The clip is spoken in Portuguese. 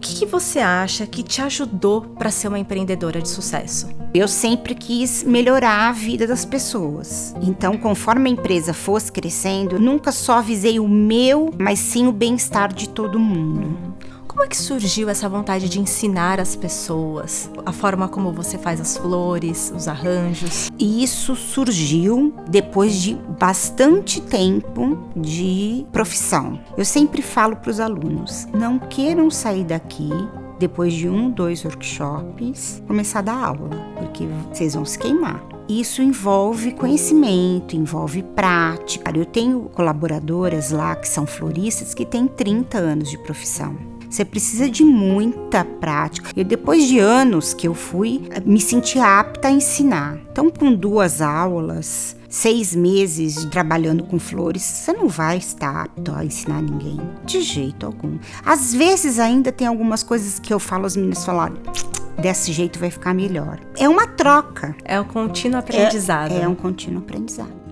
Que, que você acha que te ajudou para ser uma empreendedora de sucesso? Eu sempre quis melhorar a vida das pessoas. Então, conforme a empresa fosse crescendo, nunca só visei o meu, mas sim o bem-estar de todo mundo. Como é que surgiu essa vontade de ensinar as pessoas? A forma como você faz as flores, os arranjos? E isso surgiu depois de bastante tempo de profissão. Eu sempre falo para os alunos: não queiram sair daqui depois de um, dois workshops, começar a dar aula, porque vocês vão se queimar. Isso envolve conhecimento, envolve prática. Eu tenho colaboradoras lá que são floristas que têm 30 anos de profissão. Você precisa de muita prática. E depois de anos que eu fui, me senti apta a ensinar. Então, com duas aulas, seis meses trabalhando com flores, você não vai estar apto a ensinar ninguém. De jeito algum. Às vezes ainda tem algumas coisas que eu falo, as meninas falaram. Desse jeito vai ficar melhor. É uma troca. É um contínuo aprendizado. É, é um contínuo aprendizado.